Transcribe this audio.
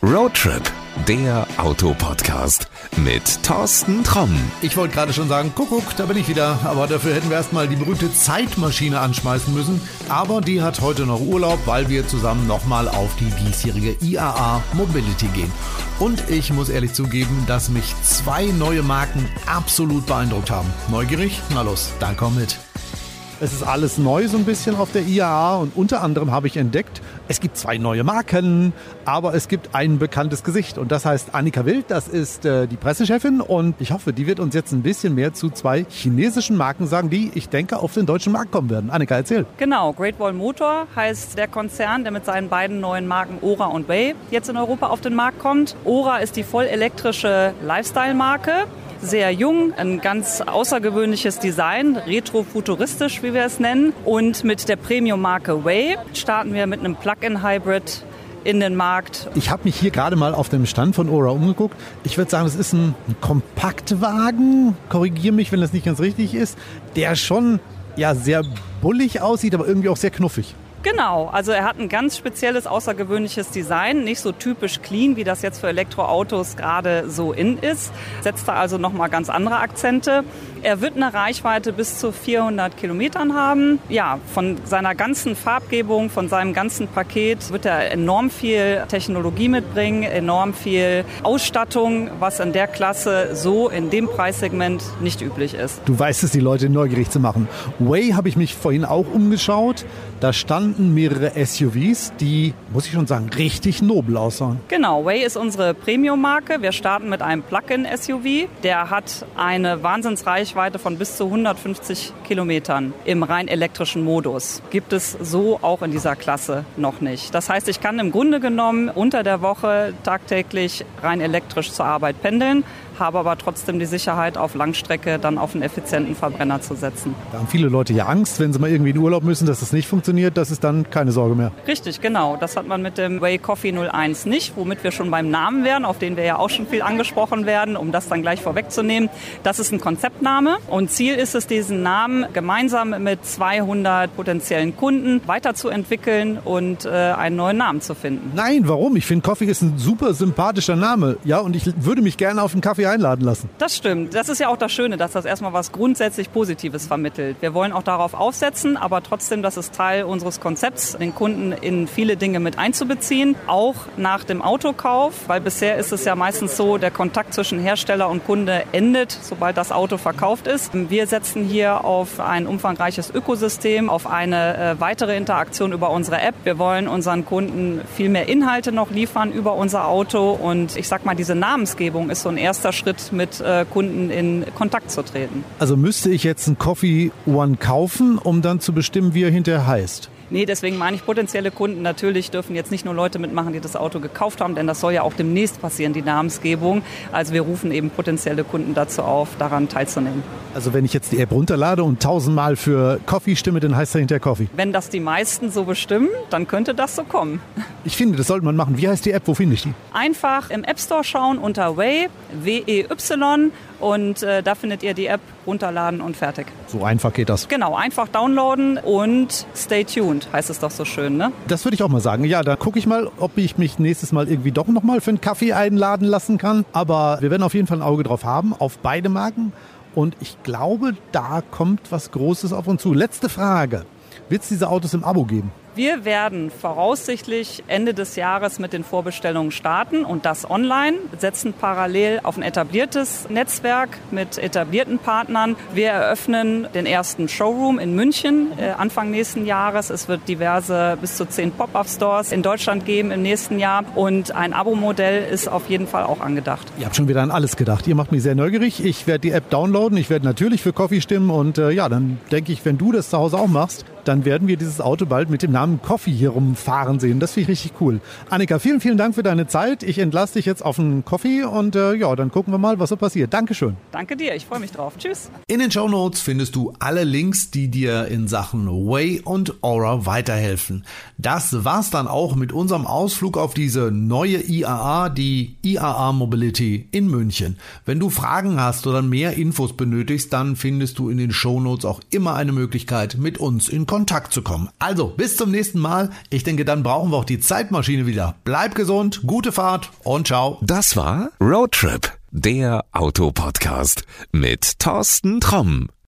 Roadtrip, der Autopodcast mit Thorsten Tromm. Ich wollte gerade schon sagen, Kuckuck, da bin ich wieder. Aber dafür hätten wir erstmal die berühmte Zeitmaschine anschmeißen müssen. Aber die hat heute noch Urlaub, weil wir zusammen nochmal auf die diesjährige IAA Mobility gehen. Und ich muss ehrlich zugeben, dass mich zwei neue Marken absolut beeindruckt haben. Neugierig? Na los, dann komm mit. Es ist alles neu so ein bisschen auf der IAA und unter anderem habe ich entdeckt, es gibt zwei neue Marken, aber es gibt ein bekanntes Gesicht und das heißt Annika Wild, das ist äh, die Pressechefin und ich hoffe, die wird uns jetzt ein bisschen mehr zu zwei chinesischen Marken sagen, die, ich denke, auf den deutschen Markt kommen werden. Annika, erzähl. Genau, Great Wall Motor heißt der Konzern, der mit seinen beiden neuen Marken Ora und Way jetzt in Europa auf den Markt kommt. Ora ist die voll elektrische Lifestyle-Marke sehr jung, ein ganz außergewöhnliches Design, retrofuturistisch, wie wir es nennen. Und mit der Premium-Marke Way starten wir mit einem Plug-in-Hybrid in den Markt. Ich habe mich hier gerade mal auf dem Stand von Ora umgeguckt. Ich würde sagen, es ist ein, Kompaktwagen. Korrigiere mich, wenn das nicht ganz richtig ist. Der schon ja sehr bullig aussieht, aber irgendwie auch sehr knuffig. Genau, also er hat ein ganz spezielles, außergewöhnliches Design, nicht so typisch clean, wie das jetzt für Elektroautos gerade so in ist. Setzt da also nochmal ganz andere Akzente. Er wird eine Reichweite bis zu 400 Kilometern haben. Ja, von seiner ganzen Farbgebung, von seinem ganzen Paket wird er enorm viel Technologie mitbringen, enorm viel Ausstattung, was in der Klasse so in dem Preissegment nicht üblich ist. Du weißt es, die Leute neugierig zu machen. Way habe ich mich vorhin auch umgeschaut. Da standen mehrere SUVs, die, muss ich schon sagen, richtig nobel aussahen. Genau, Way ist unsere Premium-Marke. Wir starten mit einem Plug-in-SUV. Der hat eine Wahnsinnsreichweite von bis zu 150 Kilometern im rein elektrischen Modus. Gibt es so auch in dieser Klasse noch nicht. Das heißt, ich kann im Grunde genommen unter der Woche tagtäglich rein elektrisch zur Arbeit pendeln habe aber trotzdem die Sicherheit, auf Langstrecke dann auf einen effizienten Verbrenner zu setzen. Da haben viele Leute ja Angst, wenn sie mal irgendwie in Urlaub müssen, dass das nicht funktioniert. Das ist dann keine Sorge mehr. Richtig, genau. Das hat man mit dem Way Coffee 01 nicht, womit wir schon beim Namen wären, auf den wir ja auch schon viel angesprochen werden, um das dann gleich vorwegzunehmen. Das ist ein Konzeptname und Ziel ist es, diesen Namen gemeinsam mit 200 potenziellen Kunden weiterzuentwickeln und äh, einen neuen Namen zu finden. Nein, warum? Ich finde Coffee ist ein super sympathischer Name. Ja, und ich würde mich gerne auf einen Kaffee einladen lassen. Das stimmt. Das ist ja auch das Schöne, dass das erstmal was grundsätzlich Positives vermittelt. Wir wollen auch darauf aufsetzen, aber trotzdem, das ist Teil unseres Konzepts, den Kunden in viele Dinge mit einzubeziehen, auch nach dem Autokauf, weil bisher ist es ja meistens so, der Kontakt zwischen Hersteller und Kunde endet, sobald das Auto verkauft ist. Wir setzen hier auf ein umfangreiches Ökosystem, auf eine äh, weitere Interaktion über unsere App. Wir wollen unseren Kunden viel mehr Inhalte noch liefern über unser Auto und ich sag mal, diese Namensgebung ist so ein erster Schritt mit äh, Kunden in Kontakt zu treten. Also müsste ich jetzt einen Coffee One kaufen, um dann zu bestimmen, wie er hinterher heißt? Nee, deswegen meine ich potenzielle Kunden. Natürlich dürfen jetzt nicht nur Leute mitmachen, die das Auto gekauft haben, denn das soll ja auch demnächst passieren, die Namensgebung. Also wir rufen eben potenzielle Kunden dazu auf, daran teilzunehmen. Also wenn ich jetzt die App runterlade und tausendmal für Coffee stimme, dann heißt er hinterher Coffee. Wenn das die meisten so bestimmen, dann könnte das so kommen. Ich finde, das sollte man machen. Wie heißt die App? Wo finde ich die? Einfach im App Store schauen unter Way, W-E-Y und äh, da findet ihr die App runterladen und fertig. So einfach geht das. Genau, einfach downloaden und stay tuned, heißt es doch so schön, ne? Das würde ich auch mal sagen. Ja, da gucke ich mal, ob ich mich nächstes Mal irgendwie doch nochmal für einen Kaffee einladen lassen kann. Aber wir werden auf jeden Fall ein Auge drauf haben, auf beide Marken. Und ich glaube, da kommt was Großes auf uns zu. Letzte Frage. Wird es diese Autos im Abo geben? Wir werden voraussichtlich Ende des Jahres mit den Vorbestellungen starten und das online, setzen parallel auf ein etabliertes Netzwerk mit etablierten Partnern. Wir eröffnen den ersten Showroom in München äh, Anfang nächsten Jahres. Es wird diverse bis zu zehn Pop-up-Stores in Deutschland geben im nächsten Jahr und ein Abo-Modell ist auf jeden Fall auch angedacht. Ihr habt schon wieder an alles gedacht. Ihr macht mich sehr neugierig. Ich werde die App downloaden. Ich werde natürlich für Coffee stimmen und äh, ja, dann denke ich, wenn du das zu Hause auch machst, dann werden wir dieses Auto bald mit dem Namen Coffee hier rumfahren sehen. Das finde ich richtig cool. Annika, vielen, vielen Dank für deine Zeit. Ich entlasse dich jetzt auf einen Coffee und äh, ja, dann gucken wir mal, was so passiert. Dankeschön. Danke dir, ich freue mich drauf. Tschüss. In den Show Notes findest du alle Links, die dir in Sachen Way und Aura weiterhelfen. Das war's dann auch mit unserem Ausflug auf diese neue IAA, die IAA Mobility in München. Wenn du Fragen hast oder mehr Infos benötigst, dann findest du in den Show Notes auch immer eine Möglichkeit, mit uns in Kontakt zu kommen. Also, bis zum nächsten Mal. Ich denke, dann brauchen wir auch die Zeitmaschine wieder. Bleib gesund, gute Fahrt und ciao. Das war Roadtrip, der Autopodcast mit Thorsten Tromm.